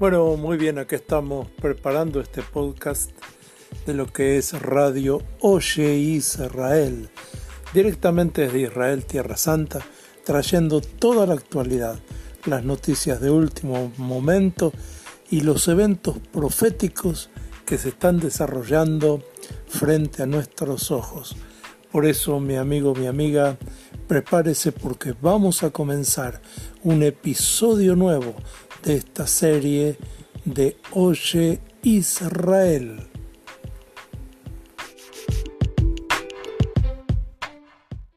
Bueno, muy bien, aquí estamos preparando este podcast de lo que es Radio Oye Israel, directamente desde Israel, Tierra Santa, trayendo toda la actualidad, las noticias de último momento y los eventos proféticos que se están desarrollando frente a nuestros ojos. Por eso, mi amigo, mi amiga, prepárese porque vamos a comenzar un episodio nuevo de esta serie de Oye Israel.